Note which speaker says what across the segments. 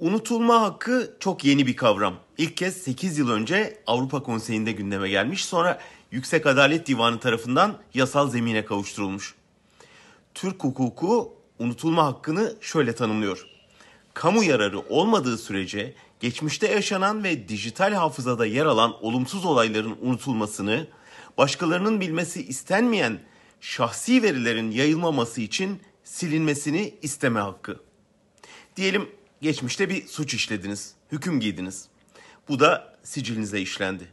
Speaker 1: Unutulma hakkı çok yeni bir kavram. İlk kez 8 yıl önce Avrupa Konseyi'nde gündeme gelmiş. Sonra Yüksek Adalet Divanı tarafından yasal zemine kavuşturulmuş. Türk hukuku unutulma hakkını şöyle tanımlıyor. Kamu yararı olmadığı sürece geçmişte yaşanan ve dijital hafızada yer alan olumsuz olayların unutulmasını, başkalarının bilmesi istenmeyen şahsi verilerin yayılmaması için silinmesini isteme hakkı. Diyelim geçmişte bir suç işlediniz, hüküm giydiniz. Bu da sicilinize işlendi.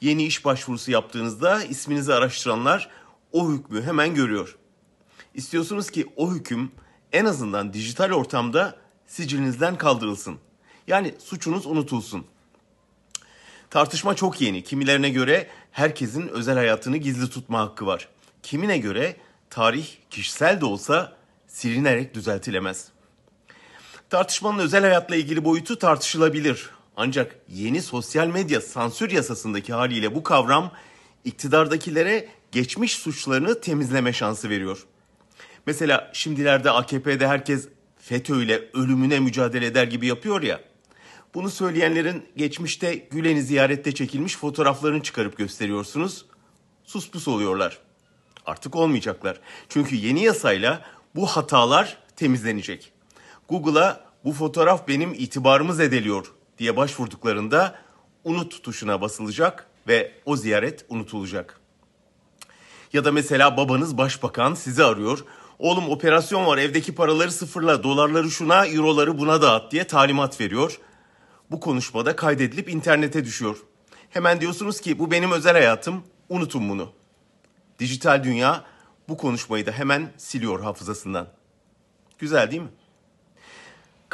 Speaker 1: Yeni iş başvurusu yaptığınızda isminizi araştıranlar o hükmü hemen görüyor. İstiyorsunuz ki o hüküm en azından dijital ortamda sicilinizden kaldırılsın. Yani suçunuz unutulsun. Tartışma çok yeni. Kimilerine göre herkesin özel hayatını gizli tutma hakkı var. Kimine göre tarih kişisel de olsa silinerek düzeltilemez. Tartışmanın özel hayatla ilgili boyutu tartışılabilir. Ancak yeni sosyal medya sansür yasasındaki haliyle bu kavram iktidardakilere geçmiş suçlarını temizleme şansı veriyor. Mesela şimdilerde AKP'de herkes FETÖ ile ölümüne mücadele eder gibi yapıyor ya. Bunu söyleyenlerin geçmişte Gülen'i ziyarette çekilmiş fotoğraflarını çıkarıp gösteriyorsunuz. Suspus oluyorlar. Artık olmayacaklar. Çünkü yeni yasayla bu hatalar temizlenecek. Google'a bu fotoğraf benim itibarımı zedeliyor diye başvurduklarında unut tuşuna basılacak ve o ziyaret unutulacak. Ya da mesela babanız başbakan sizi arıyor. Oğlum operasyon var evdeki paraları sıfırla dolarları şuna euroları buna dağıt diye talimat veriyor. Bu konuşmada kaydedilip internete düşüyor. Hemen diyorsunuz ki bu benim özel hayatım unutun bunu. Dijital dünya bu konuşmayı da hemen siliyor hafızasından. Güzel değil mi?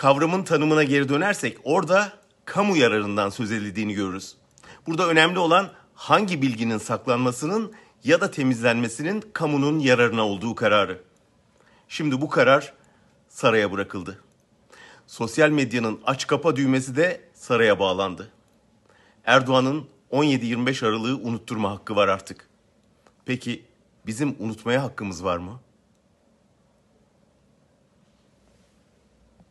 Speaker 1: Kavramın tanımına geri dönersek orada kamu yararından söz edildiğini görürüz. Burada önemli olan hangi bilginin saklanmasının ya da temizlenmesinin kamunun yararına olduğu kararı. Şimdi bu karar saraya bırakıldı. Sosyal medyanın aç kapa düğmesi de saraya bağlandı. Erdoğan'ın 17-25 Aralık'ı unutturma hakkı var artık. Peki bizim unutmaya hakkımız var mı?